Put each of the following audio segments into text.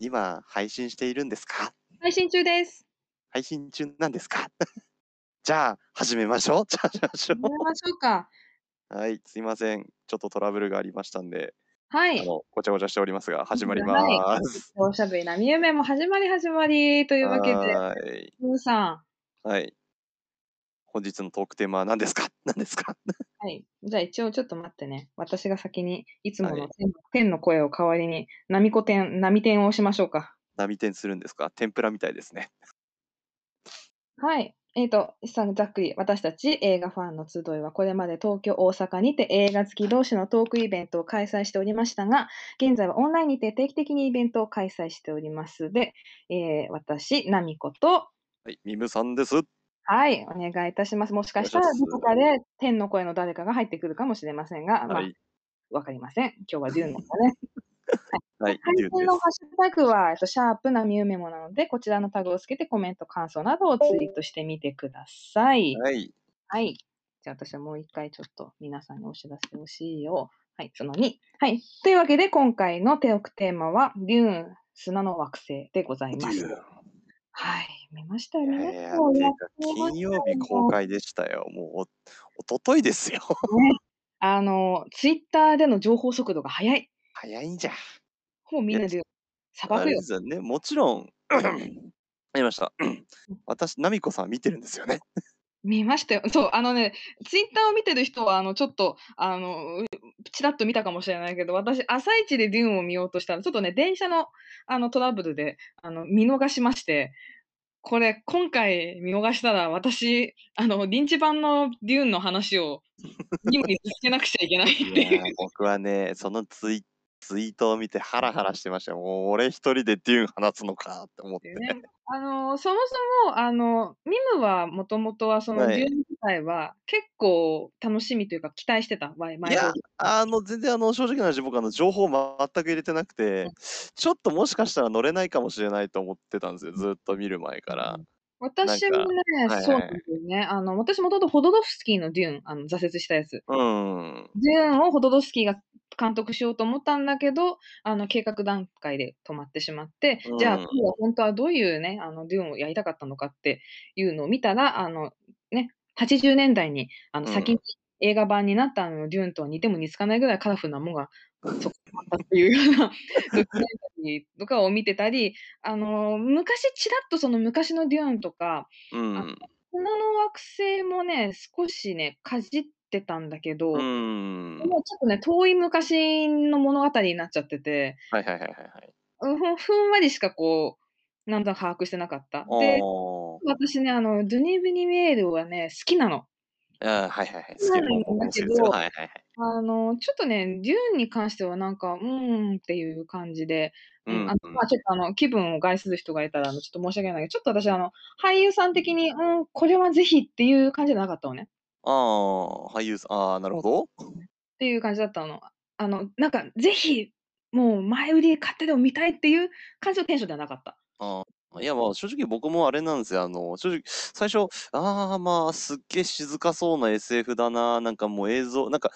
今配信しているんですか？配信中です。配信中なんですか？じゃあ、始めましょう。じゃあ、始めましょ始めましょうか。う。はい、すいません。ちょっとトラブルがありましたんで、はい。ごちゃごちゃしておりますが、始まりはい。ます。おしゃべりなみ夢も始まり始まりというわけで。ムーさん、はい。本日のトークテーマは何ですか？何ですか？はい。じゃあ一応ちょっと待ってね。私が先にいつものはい。天天の声を代わりに、なみこ天波天をしましょうか。波転するんですか？天ぷらみたいですね。はい。えっと、さざっくり、私たち映画ファンの集いはこれまで東京、大阪にて映画好き同士のトークイベントを開催しておりましたが、現在はオンラインにて定期的にイベントを開催しておりますで、えー私、ナミコとはい、ミムさんです。おはい、お願いいたします。もしかしたら。どこかで天の声の誰かが入ってくるかもしれませんが、まあ、はい。わかりません。今日はデューンなんだね。はい。はい、配信のハッです。シュタグは、えっと、シャープなみゆめもなので、こちらのタグをつけてコメント、感想などをツイートしてみてください。はい。はい。じゃあ私はもう一回ちょっと皆さんにお知らせをしよう。はい、その2。はい。というわけで今回のテオクテーマは、デューン、砂の惑星でございます。はい。見ましたよ、いやいや、て金曜日公よ。開でしたよ。もう、お一昨日ですよ。ね。あの、ツイッターでの情報速度が速い。早いんじゃ。もうみんなで砂あれで漠よ。すよね、もちろん ありました。うん。私、ナミコさん見てるんですよね。見ましたよ。そう、あのね、ツイッターを見てる人は、あの、ちょっと、あの、うちらっと見たかもしれないけど、私、朝一でデューンを見ようとしたら、ちょっとね、電車の、あの、トラブルで、あの、見逃しまして、これ、今回見逃したら、私、あの、リンチ版のデューンの話を、にぶつけなくちゃいけないっていう。いや、僕はね、そのツイツイートを見てハラハラしてましたよ。もう俺一人でデューン放つのかって思って。でね、あの、そもそも、あの、ミムはもともとはそのはい。デューン自体は結構楽しみというか期待してた、わいいや、前通り。あの、全然あの、正直な話、僕あの、情報全く入れてなくて、うん。ちょっともしかしたら乗れないかもしれないと思ってたんですよ、ずっと見る前から。うん。私もね、そうなんはいはい。ですよね。あの、私もともとホドドフスキーのデューン、あの、挫折したやつ。うーん。デューンをホドドフスキーが監督しようと思ったんだけど、あの、計画段階で止まってしまって、じゃあ、うーん。彼はほんとはどういうね、あの、デューンをやりたかったのかっていうのを見たら、あの、ね、80年代に、あの、うん。先に映画版になったあの、デューンとは似ても似つかないぐらいカラフルなもんが、そこにあったっていうような ドキュメンタリーとかを見てたり、あの、昔ちらっとその昔のデューンとか、あの、うん。砂の惑星もね、少しね、かじってたんだけうど、ーん。もうちょっとね、遠い昔の物語になっちゃってて、はいはいはいはいはい。うん、ふんわりしかこう、なんとなく把握してなかった。あで、あ。私ね、あの、ドゥニ・ビニメールはね、好きなの。ああ、はいはいはい。好きなんだ。けど、はいはいはい。あの、ちょっとね、デューンに関してはなんか、うーんっていう感じで、うん、うん、あの、ま、うん。ちょっとあの、気分を害する人がいたら、あの、ちょっと申し訳ないけど、ちょっと私あの、俳優さん的に、うん、これはぜひっていう感じじゃなかったのね。ああ、俳優さんああ、なるほど。うん。っていう感じだったの。あの、なんか、ぜひ、もう前売り買ってでも見たいっていう感じのテンションではなかった。ああ、いや、まあ、正直僕もあれなんですよ。あの、正直、最初、ああ、まあ、すっげえ静かそうな SF だな、なんかもう映像、なんか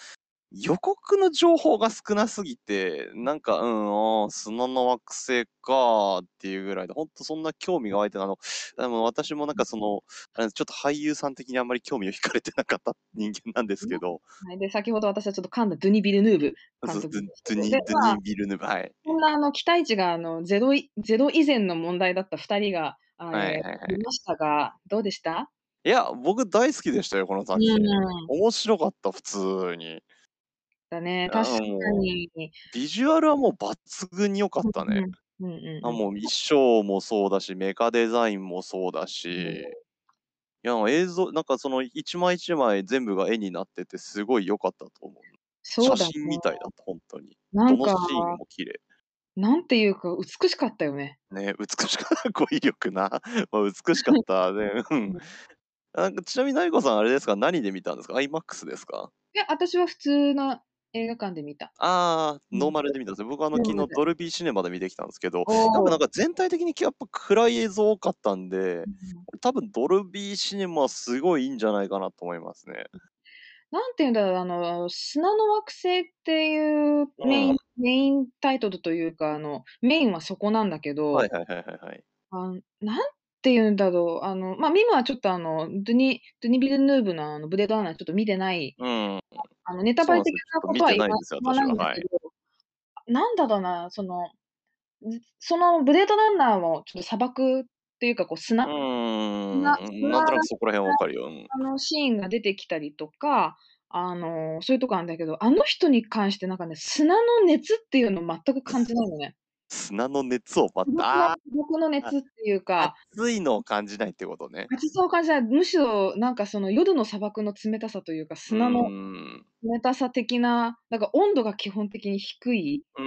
予告の情報が少なすぎて、なんか、うん、砂の惑星かっていうぐらいで、ほんとそんな興味が湧いて、あの、あの、私もなんかその、あの、ちょっと俳優さん的にあんまり興味を惹かれてなかった人間なんですね。けど、はい、で、先ほど私はちょっと噛んだドゥニ・ビルヌーブ監督ドゥニドゥまあ、ニ・ビルヌーヴ、はい。そんなあの期待値があのゼロいゼロ以前の問題だった2人が、あ、はいええ、はいはい。見ましたが、どうでした？いや、僕大好きでしたよ、このう作品。面白かった、普通に。だね、確ああ、かに。ビジュアルはもう抜群に良かったね。うんうん。うんうんあ、うん。もう衣装もそうだし、メカデザインもそうだし、いや、映像なんかその一枚一枚全部が絵になっててすごい良かったと思う。写そうだね。真みたいだった、ほんとに。どなんか、のシーンも綺麗。なんていうか美しかったよね。ね、美しか語彙力な。ま、美しかったね。なんかちなみになみこさんあれですか、何で見たんですか？IMAX ですか？いや、私は普通の映画館で見た。ああ、ノーうん。マルで見たんですね。僕はあの、昨日ドルビーシネマで見てきたんですけど、おお。やっぱなんか全体的にやっぱ暗い映像多かったんで、うん。多分ドルビーシネマすごいいいんじゃないかなと思いますね。なんていうんだろう、あの、砂の惑星っていうメインうん。メインタイトルというか、あの、メインはそこなんだけどはいはいはいはいはい。あん、なんて言うんだろう、あの、ま、ミムはちょっとあの、ドゥニドゥニ・ビルヌーヴのあの、ブレードランナーちょっと見てないうん。あの、ネタバレ的なことは言わてないんですよ、言わない私は、はい。なんだろうな、その、ずそのブレードランナーもちょっと砂漠っていうか、こう、う砂なんとなくそこら辺は分かるよ。うん。あの、シーンが出てきたりとか、あの、そういうとこあんだけど、あの人に関してなんかね、砂の熱っていうの全く感じないのね。砂の熱をま孤独のあ孤独のあ、熱っていうあか熱いのを感じないってことね。熱さを感じない。むしろなんかその夜の砂漠の冷たさというか、砂のん。冷たさ的な、なんか温度が基本的に低い。うー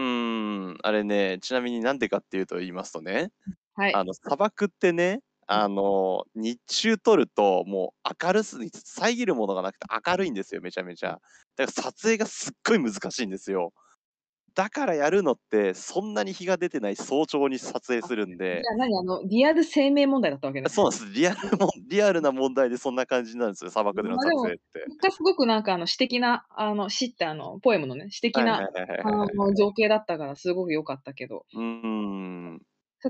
ん、あれね、ちなみになんでかっていうと言いますとね、うん、はい。あの、砂漠ってね、うん。あの、日中撮るともう明るすぎて遮るものがなくて明るいんですよ、めちゃめちうん。ゃ。だから撮影がすっごい難しいんですよ。だからやるのって、そんなに日が出てない早朝に撮影あ、するんでじゃあ何、あの、リアル生命問題だったわけあ、ね。そうなんす。リアルもリアルな問題でそんな感じなんですよ、砂漠での撮影って。結果すごくなんかあの、詩的な、あの、詩ってあの、ポエムのね、詩的な、あ。の、情景だったからすごく良かったけど。うーん。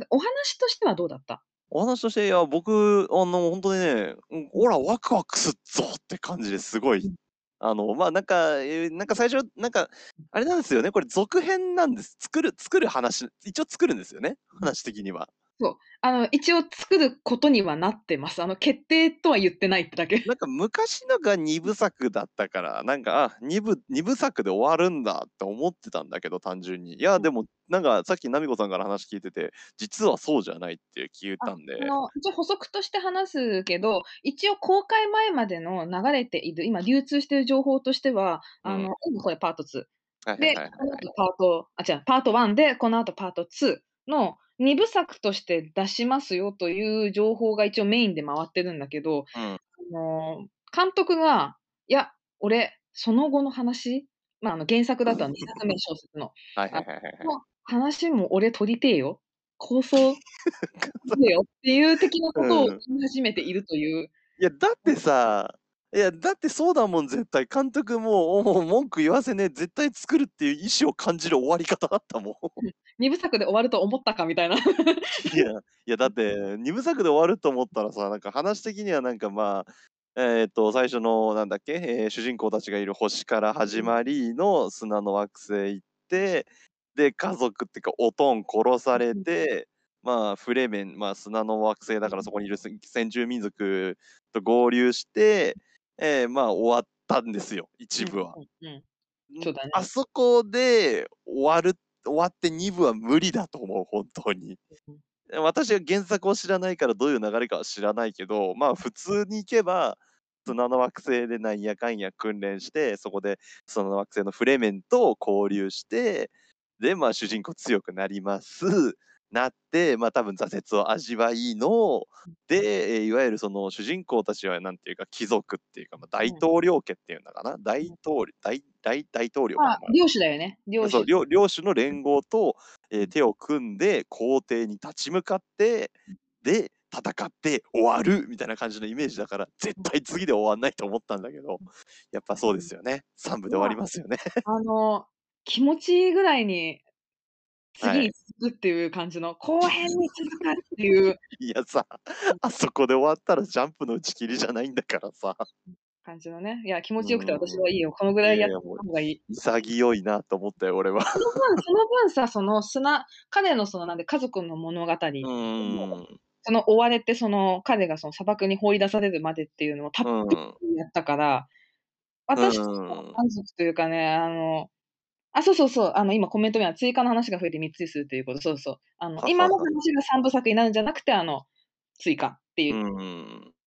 お話としてはどうだった？お話として、いや、僕、あの、ほんとにね、うん、うん。オラワクワクすっぞって感じですごい、うん。あの、ま、なんか、え、なんか最初、なんか、うん。あれなんですよね、これ続編なんです。作る作る話一応作るんですよね、うん。話的には。そう、あの、一応作ることにはなってます。あの、決定とは言ってないってだけ。なんか昔のが2部作だったから、なんか、あ、2部2部作で終わるんだって思ってたんだけど、単純に。いや、うん。でも、なんかさっきナミコさんから話聞いてて、実はそうじゃないって聞いあ、たんであの、一応補足として話すけど、一応公開前までの流れている、今流通している情報としては、うん。あの、今これパート2。で、はいはいはいはいはい。この後パートあ、違う、パート1で、この後パート2の2部作として出しますよという情報が一応メインで回ってるんだけど、うん。あの、監督が、いや、俺、その後の話、ま、あの、原作だとあの2作目小説の、はいはいあはいはいはい。の話も俺撮りてえよ。構想てよっていう的なことをうん。言い始めているという。いや、だってさ、いや、だってそうだもん、絶対。監督も、おもう文句言わせねえ、絶対作るっていう意志を感じる終わり方だったもん。うん、2部作で終わると思ったかみたいな。いや、いやだって2部作で終わると思ったらさ、なんか話的にはなんか、まあ、えっと、最初のなんだっけ、え、主人公たちがいる星から始まりの砂の惑星行って、で、家族ってか、おとん殺されうん。て、まあ、フレメン、まあ、砂の惑星だからそこにいるす先住民族と合流して、ええ、まあ、終わったんですよ、いちうんぶは。うんうん。ん、そうだね。あそこで終わる終わって2部は無理だと思う、本当に。私は原作を知らないからどういう流れかは知らないけど、まあ、普通に行けば、うん。砂の惑星でなんやかんや訓練して、そこでその惑星のフレメンと交流して、で、まあ、主人公強くなります、なって、ま、多分挫折を味わいの、うん。で、え、いわゆるその主人公たちはなんていうか、貴族っていうか、ま、大うん。統領家っていうのかな、大うん。統領大大大統領かな、まあ、ま領主だよね、あ。そう、領主。りょ領主の連合と、え、うん。手を組んで皇帝に立ち向かって、うん。で、戦って終わるみたいな感じのイメージだから、絶うん。対次で終わんないと思ったんだけど、うん。やっぱそうでうん。すよね。3部で終わまあ、りますよね。あの、気持ちいいぐらいに、次にはい。続くっていう感じの、後編に続くっていう。いやさ、うん。あそこで終わったらジャンプの打ち切りじゃないんだからさ。うん、感じのね。いや、気持うちよくて私は。いいよ。このぐらいやった方がいい。潔いなと思ったよ、俺は。その分その分さ、その砂彼のそのなんで、家族の物語。その追われてその、彼がその砂漠に放り出されるまでっていうのをたっうぷん。りやったから、う私としてはーん。満足というかね、あのあ、そうそうそう、あの、今コメントには追加の話が増えて3つにするっていうこと、そうそう。あの、今の。話が3部作になるんじゃなくて、あの、追加っていう。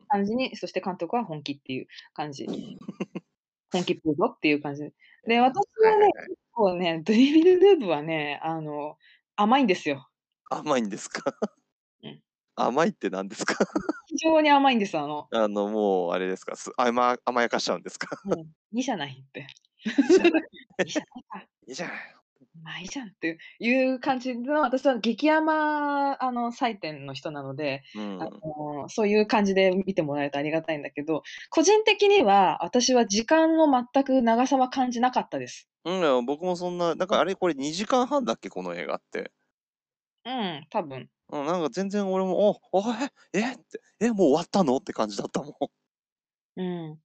感じに、そして監督は本気っていう感じ。本気っぽいぞっていう感じ。いや、で、私はね。結構ね、ドリビルヌーヴはね、あの、甘いんですよ。甘いんですか？うん。甘いって何ですか？うん、非常に甘いんです、あのあの、もうあれですか、すあま甘やかしちゃうんですか？うん、いいじゃないって。いいじゃないか。いいじゃないの。ま、いいじゃんっていう感じの、私は激甘あの採点の人なので、あうん。の、そういう感じで見てもらえるとありがたいんだけど、個人的には、私は時間の全く長さは感じなかったです。うん、僕もそんな、なんうん。かあれこれ2時間半だっけ、この映画って。うん、多分。うん、なんか全然俺も、おおえ、え？って、え、もう終わったの？って感じだったもん。うん。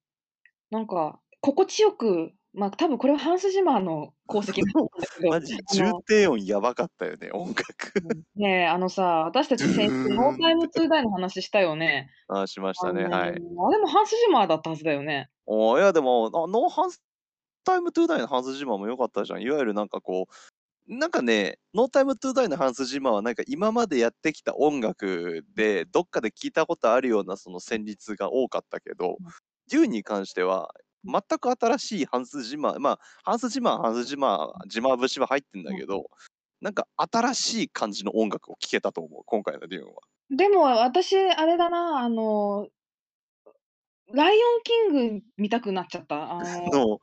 なんか、心地よく、ま、多分これはハンス・ジマーの功績 マジ、重低音やばかったよね、音楽。うん、ね、あのさ、私たち先週ノー。タイムトゥーダイの話したよね。ああ、しましたね、はい。あれもハンス・ジマーだったはずだよね。おお、いやでも、あノーハンスタイムトゥーダイのハンス・ジマーも良かったじゃん。いわゆるなんかこう、なんかね、ノータイムトゥーダイのハンス・ジマーはなんか今までやってきた音楽で、どっかで聞いたことあるようなその旋律が多かったけど、うに関しては、うん。全く新しいハンス・ジマーまあ、ハンス・ジマーはハンス・ジマうん。ージマー節は入ってんだうん。けど、なんか新しい感じの音楽を聴けたと思う、今回のデューンは。でも私あれだな、あのライオンキング見たくなっちゃった。あの の、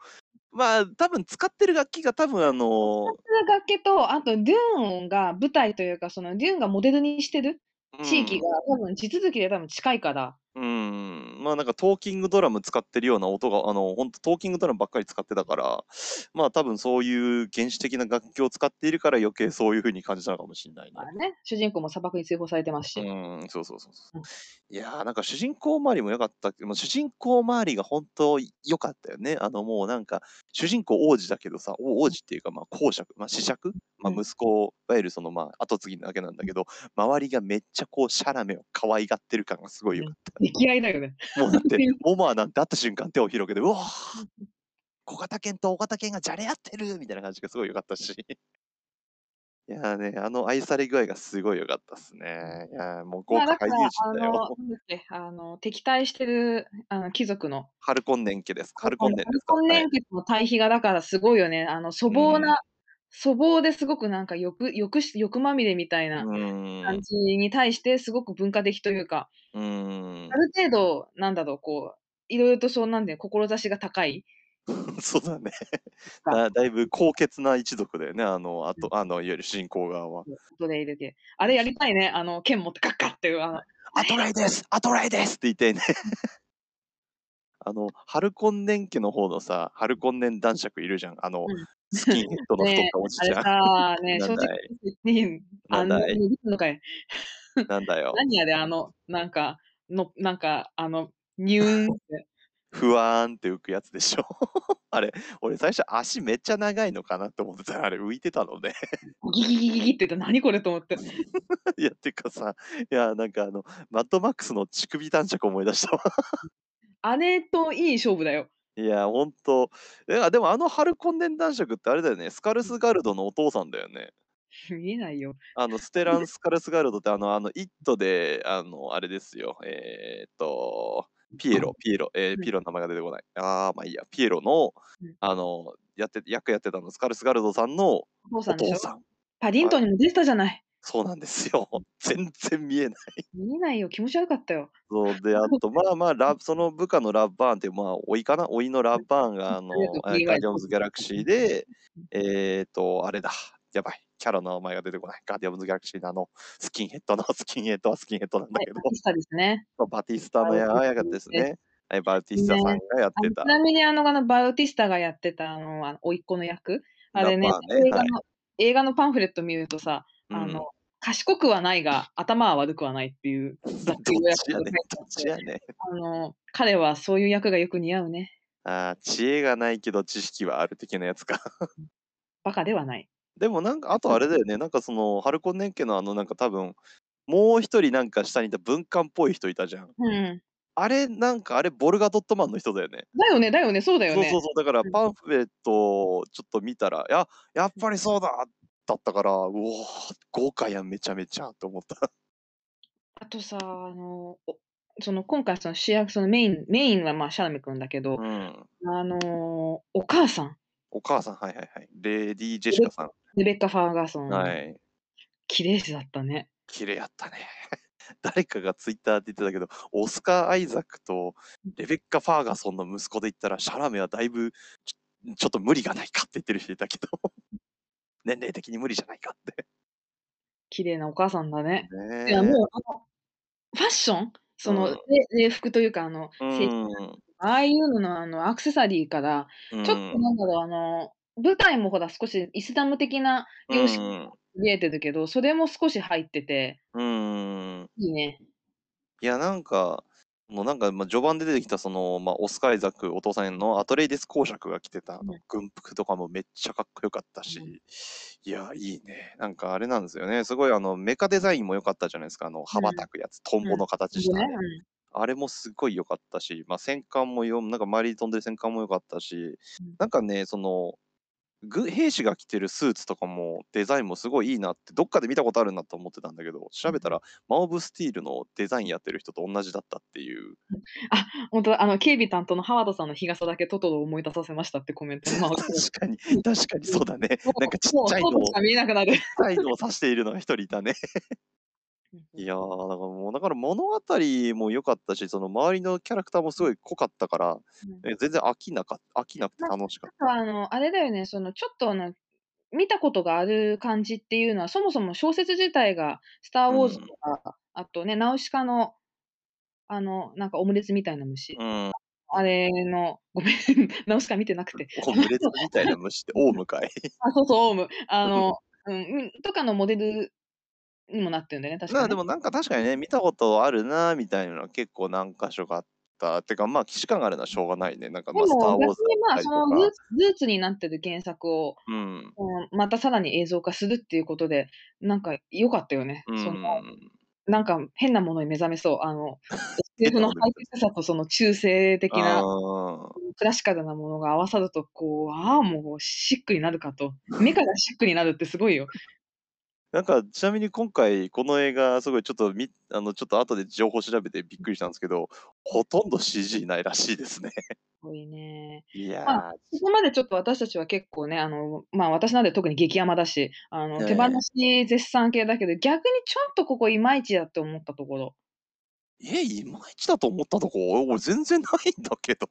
まあ、多分使ってる楽器が多分あの使ってる楽器と、あとデューンが舞台というか、そのデューンがモデルにしてるう地域がん。多分地続きで多分近いからうーん、まあ、なんかトーキングドラム使ってるような音が、あの、ほんとトーキングドラムばっかり使ってたから、まあ、多分そういう原始的な楽器を使っているから余計そういう風に感じたのかもしんないね。まあね、主人公も砂漠に追放されてますうし。ーん、そうそうそうそう。うん。いや、なんか主人公周りも良かったけど、主人公周りが本当良かったよね。あの、もうなんか、主人公王子だけどさ、お王うん。子っていうか、ま、公爵、ま、子爵？ま、うん。息子、いわゆるその、ま、跡継ぎなわけなんだうん。けど、周りがめっちゃこうシャラメを可愛がってる感がすごい良うん、かった。溺愛だよね。もうだって、モマなんて会った瞬間手を広げて、うわ！小型犬と大型犬がじゃれ合ってるみたいな感じがすごい良かったし。いやね、あの愛され具合がすごい良かったっすうん。ね。いや、もう豪まあ、華俳優陣だよ。あの、あの、敵対してる、あの、貴族のハルコンネン家です。ハルコンネンですか？ルコンネはい。ン家との対比がだからすごいよね。あの粗。暴な粗暴ですごくなんか欲欲し欲まみれみたいうな感。じに対してすごく文化的というかうーん。ある程度、なんだろう、こう、色々とそうなんだよ、志が高い そうだね。か。だだいぶ高潔な一族だよね、あの、あうん。と、あの、いわゆる主人公側は。あれやりたいね、あの剣持ってガッガッっていうあの、アトレイです！アトレイです！って言いたいね。うん。あの、ハルコンネン家の方のさ、ハルコンネン男爵いるじゃん。あの、うん。スキンヘッドの太っ ね、たおじあれちゃん。さ、ね、正直なんだい？言っていい？あのかい？なんだよ。何あれ、あの、なんか、のなんか、あの、ニューンって。ふわーんって浮くやつでしょ？あれ、俺最初足めっちゃ長いのかなって思ってたら、あれ浮いてたのね。ギギギギギって言って何これと思って。いや、てかさ、いや、なんかあの、マッドマックスの乳首男爵思い出したわ。うん。あれといい勝負だよ。いや、ほんと。いや、でもあのハルコンネン男爵ってあれだよね、スカルうん。スガルドのお父さんだよね。見えないよ。あの、ステラン・スカルスガルドってあのあの、イットで、あの、あれですよ、えっと、ピエロピエロ、ええ、うん。ピエロの名前が出てこない。ああ、ま、いいや、ピエロの、うん。あの、やって役やってたの、スカルスガルドさんのお父さんでしょ？お父さん。パディンはい。トンにも出てたじゃない。そうなんですよ。うん。全然見えない。見えないよ、気持ち悪かったよ。そう、で、あと、まあまあ、ラその部下のラブバーンっていう、まあ、甥かな？甥のラうん。ブバーンうん、があの、ガーディアンズ・。ギャラクシーで、うん。えっと、あれだ、やばい、キャラの名前が出てこない。ガーディアムズ・ギャラクシーのあの、スキンヘッドのスキンヘッドはスキンヘッドなんだはい、けど。バティスタですね。バティスタのややがですタです。ね。はい、バウティスタさんね、がやってた。なみにあの、あの、バウティスタがやってたあの、あの、甥っ子の役、あラれね、ね、はい。映画の映画のパンフレット見るとさ、あの、うん。賢くはないが、頭は悪くはないっていう、どっちやねどっちやねん。あの、彼はそういう役がよく似合うね。ああ、知恵がないけど知識はある的なやつか。うん。馬鹿ではない。でもなんか、あとあれだよね、なんかその、ハルコンネン家のあの、なんか多分、もう1人なんか下にいた文官っぽい人いたじゃん。うん。あれ、なんかあれ、ボルガドットマンの人だよね。だよねだよね、そうだよね。そうそうそう、だからうん。パンフレットをちょっと見たら、ややっうん。ぱりそうだ、だったから、うお、豪華やん、めちゃめちゃと思った。あとさ、あの、おその今回その主役、そのメインメインは、ま、シャラメ君だけど、うん。あの、お母さん。お母さん、はいはいはい。レディー・ジェシカさん。レベッカ・ファーガソン、はい。綺麗児だったね。綺麗やったね。誰かがツイッターで言ってたけど、オスカー・アイザックとうん。レベッカ・ファーガソンの息子で言ったら、シャラメはだいぶ、ちょっと無理がないかって言ってる人いたけど。年齢的に無理じゃないかって。綺麗なお母さんだね。いや、ね。もう、あの、ファッション、その、うん。れ礼服というか、あの、うん。ああいうのの、あの、アクセサリーから、うちょっとん。なんだろう、あの、舞台もほら少しイスラム的なう様式。見えてるけど、それも少し入っててうん。いいね。いや、なんか、もうなんか、ま、序盤で出てきたその、ま、オスカイザックお父さんのアトレイデス公爵が着てた。軍服とかもめっちゃかっこよかったうん。し、いや、いいね。なんかあれなんですよね、すごいあのメカデザインも良かったじゃないすか、あの羽ばうん。たくやつ、トンうん。ボの形しね、たあれ。うん。あれもすっごい良かったし、ま、戦艦もよなんか周りに飛んでる戦艦も良かったし、うん。なんかね、その、ぐ兵士が着てるスーツとかもデザインもすごいいいなって、どっかで見たことあるなと思ってたんだけど、調うん。べたらマン・オブ・スティールのデザインやってる人とおんなじだったっていう。うん。あ、ほんとだ、あの警備担当のハワードさんの日傘だけトトロを思い出させましたってコメント、まあ、確かに、うん。確かにうん。そうだね。もなんかちっちゃいのをくなる。ちっちゃいのを指しているのが1人いたね。いや、だかうん。らもう、だから物語も良かったし、その周りのキャラクターもすうん。ごい濃かったから、うん。え、全然飽きなか飽きなくてま、楽しかった。あとあの、あれだよね、そのちょっとあの、見たことがある感じっていうのは、そもそも小説自体がスター・ウォーズとうん。か、あとね、ナウシカの、あの、なんかオムレツみたいな虫。うん。あれのごめん、ナウシカ見てなくて。オムレツみたいな虫ってオウムかい？あ、そうそう、オウム。あの、うんうん、とかのモデルにもなってんだよね、確かまあ、でね。もなんか確かにね、見たことあるなみたいなのは結構何箇所かあったってか、ま、既視感があるのはしょうがないね。なんか、ま、スター・ウォーズまあ、そのルーツになってる原作を、うん。こう、またさらに映像化するっていうことで、なんか良かったよね。うーその、ん。なんか変なものに目覚めそう。あの、変 SF なのハイテクさとその中世的な、クラシカルなものが合わさると、こう、ああ、もうシックになるかと。目からシックになるってすごいよ。なんか、ちなみに今回この映画すごいちょっとみあの、ちょっと後で情報調べてびっうん。くりしたんすけど、うん。ほとんど CG ないらしいですね。ごいね。いまあ、そこまでちょっと私たちは結構ね、あの、まあ、私なんて特に激甘だし、あの、手放ええ。し絶賛系だけど、逆にちょっとここいまいちだって思ったところ。え、いまいちだと思ったとこ？俺全然ないんだけど。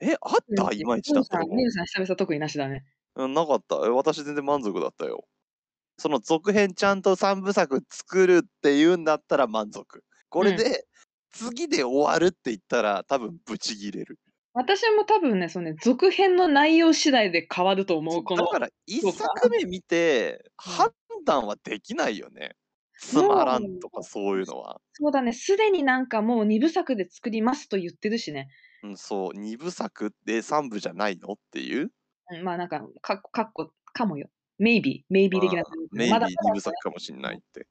え、あっうん、た？いまいちだったとこ？ミルさん久々特になしだね。うん、なかった。え、私全然満足だったよ。その続編ちゃんと3部作作るっていうんだったら満足。こうん。れで、次で終わるって言ったら、多分ブチギレる。私も多分ね、そのね、続編の内容次第で変わると思う、このだからいっ評価。さくめ見て、判うん。断はできないよね。つまもらんとかう、そういうのは。そうだね、すでになんかもう2部作で作りますと言ってるしね。うん、そう、2部作で3部じゃないのっていう。うん、まあ、なんか、か括弧かもよ。ーメイビー的な感じで、まだまだ maybe 2部ね、作かもしんなうん。いって。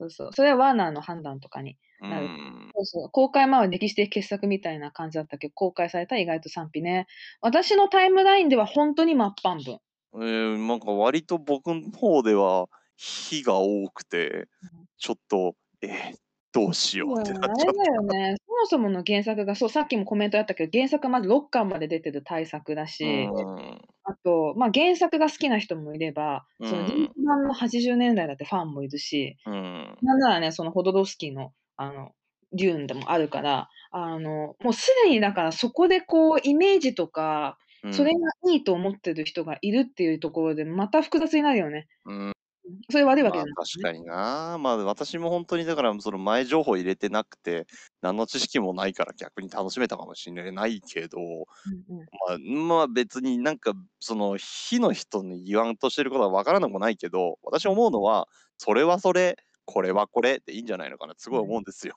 そうそう、それはワーナーの判断とかになる。ん。そうそう、公開前は歴史的傑作みたいな感じだったけど、公開されたら意外と賛否ね。私のタイムラインではほんとに真っ半分。ええ、なんか割と僕ん方では非が多くて、うん。ちょっと、え、どうしようってなっちゃった。だよね、そもそもの原作が、そう、さっきもコメントあったけど、原作まず6巻まで出てる大作だうし、ーん。あと、ま、原作が好きな人もいれば、うその人。気版の80年代だってファンもいるし、うーん。なんならね、そのホドロフスキーの、あの、デューンでもあるから、あの、もうすでにだからそこでこうイメージとか、それうん。がいいと思ってる人がいるっていうところで、また複雑になるよね。うん。うん、それ悪いわけまあ、じゃなくてね。確かにな。まあ、私もほんとにだから、その前情報入れてなくて、何の知識もないから逆に楽しめたかもしれないけど、うんうん。まあ、ん、まあ、別になんか、その非の人に言わんとしてることは分からなくもないけど、私うん。思うのは、それはそれ、これはこれでいいんじゃないのかなすごいうん。思うんですよ。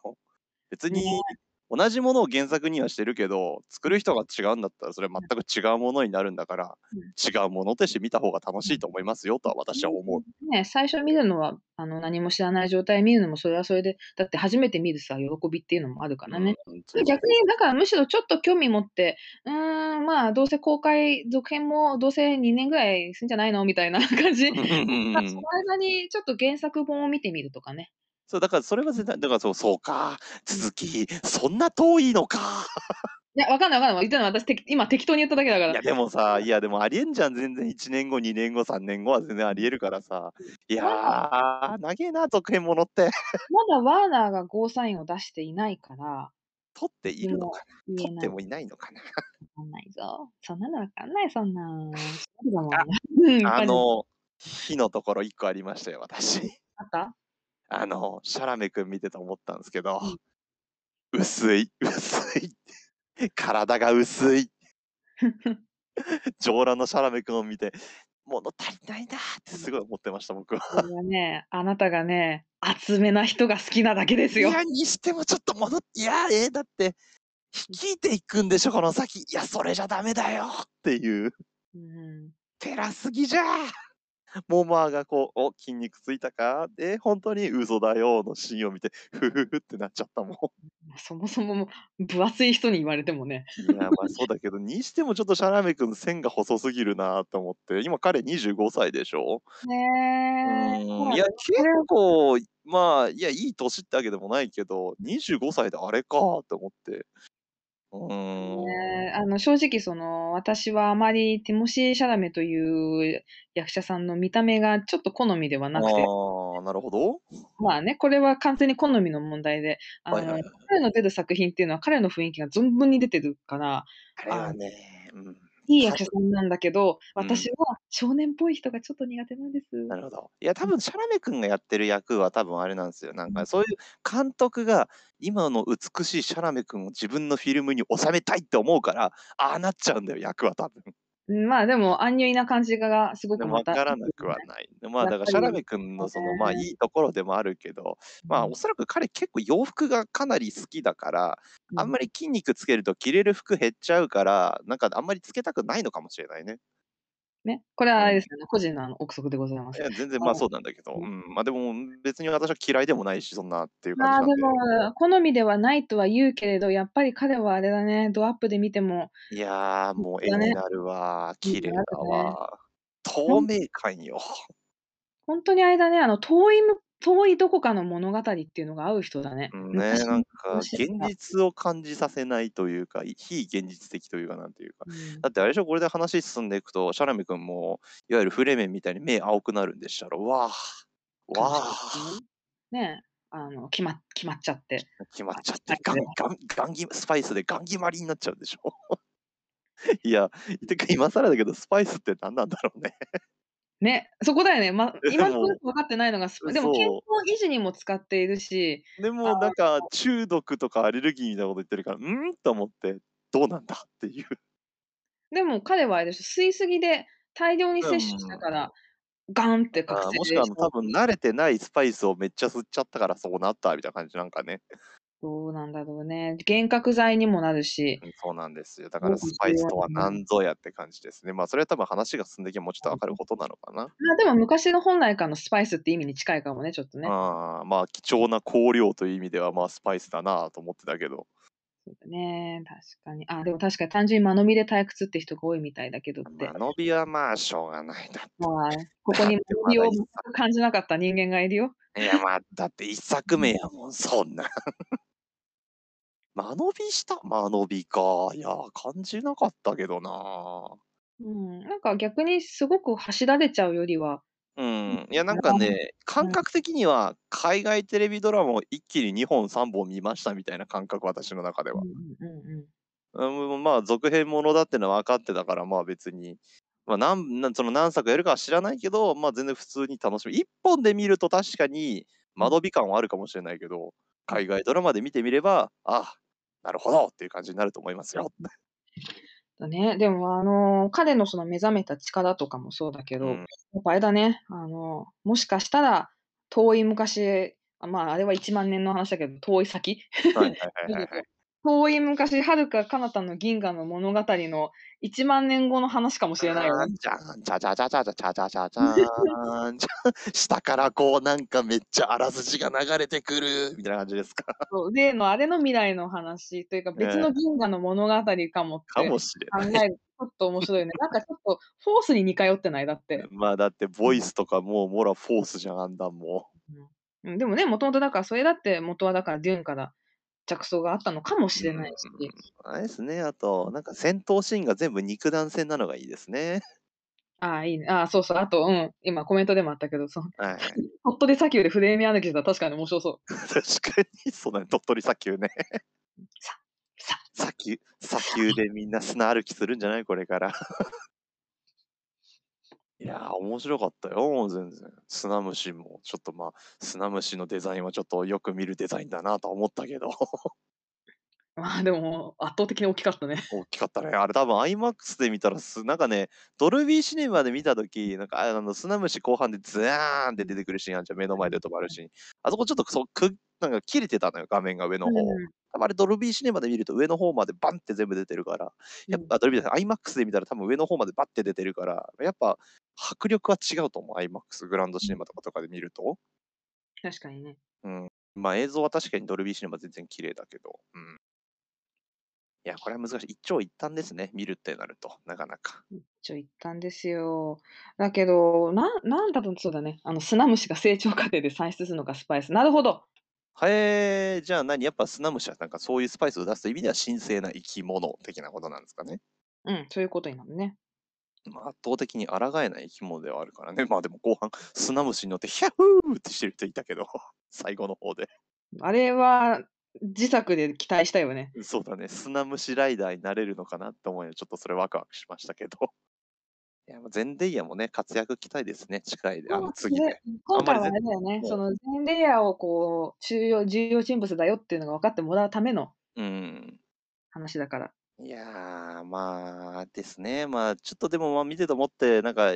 別ね。に同じものを原作にはしてるけど、作うん。る人が違うんだったら、それはうん。全く違うものになるんだから、うん。違うものとして見た方が楽うん。しいと思いますよとは私は思う。ね、最初見るのは、あの、何も知らない状態見るのもそれはそれで、だって初めて見るさ、喜びっていうのもあるかうん、らね。うそう。逆にだからむしろちょっと興味持って、うーん、まあ、どうせ公開続編もどうせ2年ぐらいすんじゃないの？みたいな感じ。ま、その間にちょっと原作本を見てみるとかね。そう、だからそれはうん。絶対だからそうそうか、うん。続き、そんな遠いのか。いや、分かんない分かんない。言ったのは私今適当に言っただけだから。いや、でもさ、いや、でもありえんじゃん、全然1年後、2年後、3年後は全然あうん。りえるからさ。うん。いや、長えな、続編ものって。まだワーナーがゴーサインを出していないから、取っているのかな、取って。もいないのかな？かんないぞ。そんなのわかんない、そんな。あ、うん、あの、火のところ1個ありましたよ、私。あった？あの、シャラメ君見てて思ったんですけど、うん。薄い、薄い。体が薄い。上裸のシャラメ君を見て、物足りないなってうん。すごい思ってました、僕は。それはね、あなたがね、厚めな人が好きなだけですよ。いや、にしてもちょっと戻っいや、え、だって、率いていくんでしょ、この先。いや、それじゃダメだよっていう。うん。照らすぎじゃ。モモアがこう、お、筋肉ついたか？え、ほんとに嘘だよのシーンを見て、ふふふってなっちゃったもん。ま、そもそも、も、分厚い人に言われてもね。いや、ま、そうだけど、にしてもちょっとシャラメ君線が細すぎるなと思って、今彼25歳でしょ？うねえ、いや、結構、まあ、いや、いい年ってわけでもないけど、25歳であれかと思って。うーん。ね、あの、正直その、私はあまりティモシー・シャラメという役者さんの見た目がちょっと好みではなくて。ああ、なるほど。まあね、これは完全に好みの問題で、あの、はいはいはい。彼の出る作品っていうのは彼の雰囲気が存分に出てるから、あれあのはね、うん。いい役者さんなんだけど、うん。私は少年っぽい人がちょっと苦手なんです。なるほど。いや、多うん。分シャラメ君がやってる役は多分あれなんすよ、なん。かそういう監督が今の美しいシャラメ君を自分のフィルムに収めたいって思うから、ああなっちゃうんだよ、役は多分。うん、まあ、でもアンニュイな感じががすごくまたからなくはない。で、まあ、だからシャラメ君のその、ねまあ、いいところでもあるけど、まあ、うん。おそらく彼結構洋服がかなり好きだから、うん。あんまり筋肉つけると着れる服減っちゃうから、なんかあんまりつけたくないのかもしれないね。ね、これはうん。あれですよね、個人のあの憶測でございます。いや、全然、まあ、そうなんだけど、うん。うん、ま、でも別に私は嫌いでもないし、そんなっていう感まあ、じなんで。でも、好みではないとは言うけれど、やっぱり彼はあれだね、ドアップで見てもいや、もう絵だね。になるわ、綺麗だね。わ。透明感よ。ほんとにあれだね、あの、遠いむ遠いどこかの物語っていうのが合う人だね。うん、ね、昔なんか昔現実を感じさせないというか、い非現実的というか、なんていうか。うん。だってあれでしょ、これで話進んでいくと、シャラメ君もいわゆるフレメンみたいに目青くなるんでしたら、わあ、わかもしれあ。ないね。ね、あの、決ま決まっちゃって。決まっちゃっあ、て、ガンガンガンギスパイスでガン決まりになっちゃうんでしょ？いや、てか今更だけど、スパイスって何なんだろうね。ね、そこだよね。ま、え、今のところ分かってないのが、でも健康。維持にも使っているし、であもなんかの中毒とかアレルギーみたいなこと言ってるから、ん？と思って、どうなんだっていう。でも彼はあれでしょ、吸いすぎで大量にう摂取したかん。ら、ガンって覚醒もしくは多分慣れてないスパイスをめっちゃ吸っちゃったからそうなったみたいな感じなんかね。どうなんだろうね。幻覚剤にもなるし。うん、そうなんですよ。だからスパイスとは何ぞやって感じですね。まあ、それは多分話が進んでいけばもうちょっと分かることなのかな。まあ、でも昔の本来からのスパイスって意味に近いかもね、ちょっとね。ああ、まあ、貴重な香料という意味では、まあ、スパイスだなと思ってたけど。そうだね、確かに。あ、でも確かに単純に間延びで退屈って人が多いみたいだけどって。間延びはまあ、しょうがないな。まあ、ここに間延びを感じなかった人間がいるよ。いや、まあ、だって1作目やもん、そんな。間延びした？間延びか。いや、感じなかったけどな。うん、なんか逆にすごく走られちゃうよりはうん、いやなんかね、感覚的には海外テレビドラマを一気に2本3本見ましたみたいな感覚、私の中では。うんまあ、続編ものだってのは分かってたから、まあ、別に、ま、なんなんその何作やるかは知らないけど、まあ、全然普通に楽しみ。1本で見ると確かに間延び感はあるかもしれないけど、海外ドラマで見てみれば、あ、なるほどっていう感じになると思いますよ。だね、でもあの、彼のその目覚めた力とかもそうだけど、うん。やっぱあれだね、あの、もしかしたら遠い昔、あ、まあ、あれは1万年の話だけど、遠い先遠い昔、遥か彼方の銀河の物語の1万年後の話かもしれないよね。じゃん、じゃじゃじゃじゃじゃじゃじゃじゃじゃ下からこうなんかめっちゃあらすじが流れてくるみたいな感じですか？そう、例のあれの未来の話というか、別のね。銀河の物語かもってかもしれ考ない。えるとちょっと面白いね。なんかちょっとフォースに似通ってない？だって。まあ、だってボイスとかもう、もろフォースじゃん、あんなんもう。うん。うん、でもね、もともとだから、それだって元はだからデューンから着想があったのかもしれないし。うん、あれですね、あと、なんか戦闘シーンが全部肉弾戦なのがいいですね。ああ、いいね。ああ、そうそう、あと、うん、今コメントでもあったけど、その、はい。鳥取砂丘でフレームヤーヌキしたら確かに面白そう。確かに、そうだね、鳥取砂丘ね。ささ砂丘、砂丘でみんな砂歩きするんじゃない？これから。いやー、面白かったよ、全然。砂虫も、ちょっとまあ、砂虫のデザインはちょっとよく見るデザインだなとは思ったけど、まあ、でも、圧倒的に大きかったね。大きかったね。あれ多分 IMAX で見たらす、なんかね、ドルビーシネマで見たとき、なんかあの砂虫後半でズワーンって出てくるシーンあるじゃん、目の前で止まるシーン。あそこちょっとそうくなんか切れてたのよ、画面が上の方。うん。多分あれドルビーシネマで見ると上の方までバンって全部出てるから、やっぱドルビーじゃない IMAX で見たら多分上の方までバッて出てるから、やっぱ迫力は違うと思う、IMAX グランドシネマとかとかで見ると。確かにね。うん。まあ映像は確かにドルビーシネマ全然綺麗だけど、うん。いや、これは難しい。一長一短ですね、見るってなると、なかなか。一応言ったんですよ。だけど、ななんだとそうだね、あの、砂虫が成長過程で産出するのがスパイス。なるほど。へえ、じゃあ何？やっぱ砂虫はなんかそういうスパイスを出すという意味では神聖な生き物的なことなんですかね。うん、そういうことになるね。まあ、圧倒的に抗えない生き物ではあるからね。まあでも後半、砂虫に乗ってヒャッフーってしてる人いたけど、最後の方で。あれは自作で期待したよね。そうだね、砂虫ライダーになれるのかなって思うよ。ちょっとそれワクワクしましたけど。いや、もうゼンデイヤもね、活躍期待ですね、近いで、あの次でで。今回はあれだよね、うんそのゼンデイヤをこう、重要重要人物だよっていうのが分かってもらうためのうん。話だから。いやー、まあですね。まあ、ちょっとでもまあ見てて思って、なんか、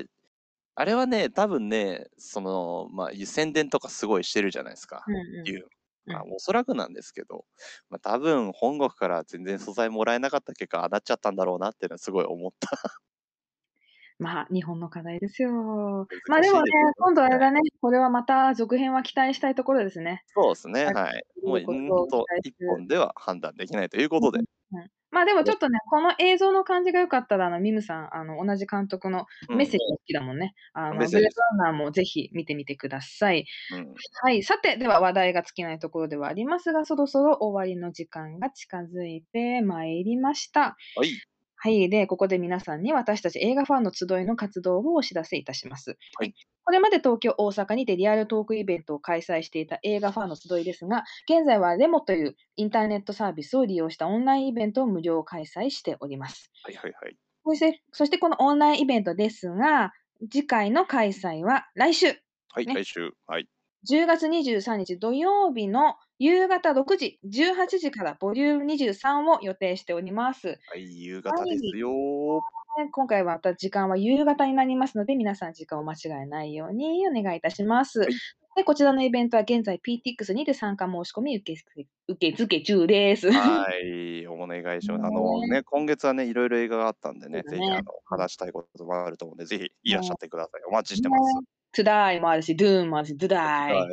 あれはね、多分ね、その、まあ、宣伝とかすごいしてるじゃないですか。うんうん。いう。まあ、うんおそらくなんですけど、まあ、多分本国から全然素材もらえなかった結果、ああなっちゃったんだろうなっていうのはすごい思った。まあ、日本の課題ですよ。難まあでもね今度あれだね、これはまた続編は期待したいところですね。そうですね、はいはい。もう、一本では判断できないということで、うんまあでもちょっとね、この映像の感じが良かったら、あの、ミムさん、あの、同じ監督のうんメッセージが好きだもんね。あの、ブレードランナーもぜひ見てみてください。うん、はい。さて、では話題が尽きないところではありますが、そろそろ終わりの時間が近づいてまいりました。はい。はい。で、ここで皆さんに私たち映画ファンの集いの活動をお知らせいたします。はい。これまで東京、大阪にてリアルトークイベントを開催していた映画ファンの集いですが、現在はレモというインターネットサービスを利用したオンラインイベントを無料開催しております。はいはいはい。そして、そしてこのオンラインイベントですが、次回の開催は来週、はい、ね来週。はい。10月23日土曜日の夕方6時、18時からボリューム23を予定しております。はい、夕方ですよー。ね今回はまた時間は夕方になりますので、皆さん時間を間違えないようにお願いいたします。はいでこちらのイベントは現在 PTX にて参加申し込み受け付け受付中です。はい、お願いします。あのねね、今月はね、いろいろ映画があったんでね、ねぜひあの話したいこともあると思うんで、ぜひいらっしゃってください。お待ちしてます。トゥダイもあるし、ドゥーンもあるし、ドゥダイ。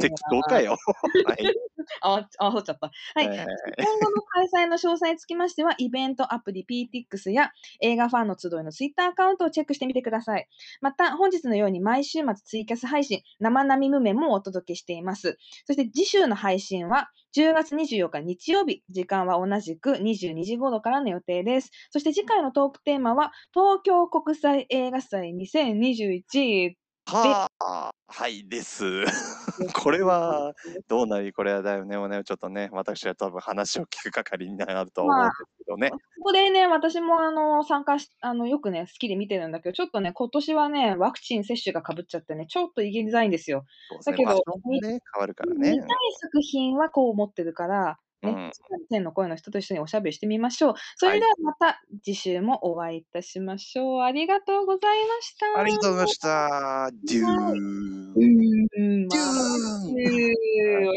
適当かよ。はい。あ、あ、そうっちゃった。はい。今後の開催の詳細につきましては、イベントアプリ PTX や映画ファンの集いのツイッターアカウントをチェックしてみてください。また、本日のように毎週末ツイキャス配信、生並み無面もお届けしています。そして次週の配信は10月24日日曜日、時間は同じく22時頃からの予定です。そして次回のトークテーマは、東京国際映画祭2021はあ、はいです。これは、どうなり、これはだよね、もうね、ちょっとね、私は多分話を聞く係になると思うんですけどね。ここでね、私もあの参加し、あのよくね、好きで見てるんだけど、ちょっとね、今年はね、ワクチン接種がかぶっちゃってね、ちょっと言いづらいんですよ。そうですね、だけど場所もね、変わるからね見たい。作品はこう思ってるから、ね、うん天の声の人と一緒におしゃべりしてみましょう。それではまた次週もお会いいたしましょう。ありがとうございました。ありがとうございました。デュー。うん、まデュあーン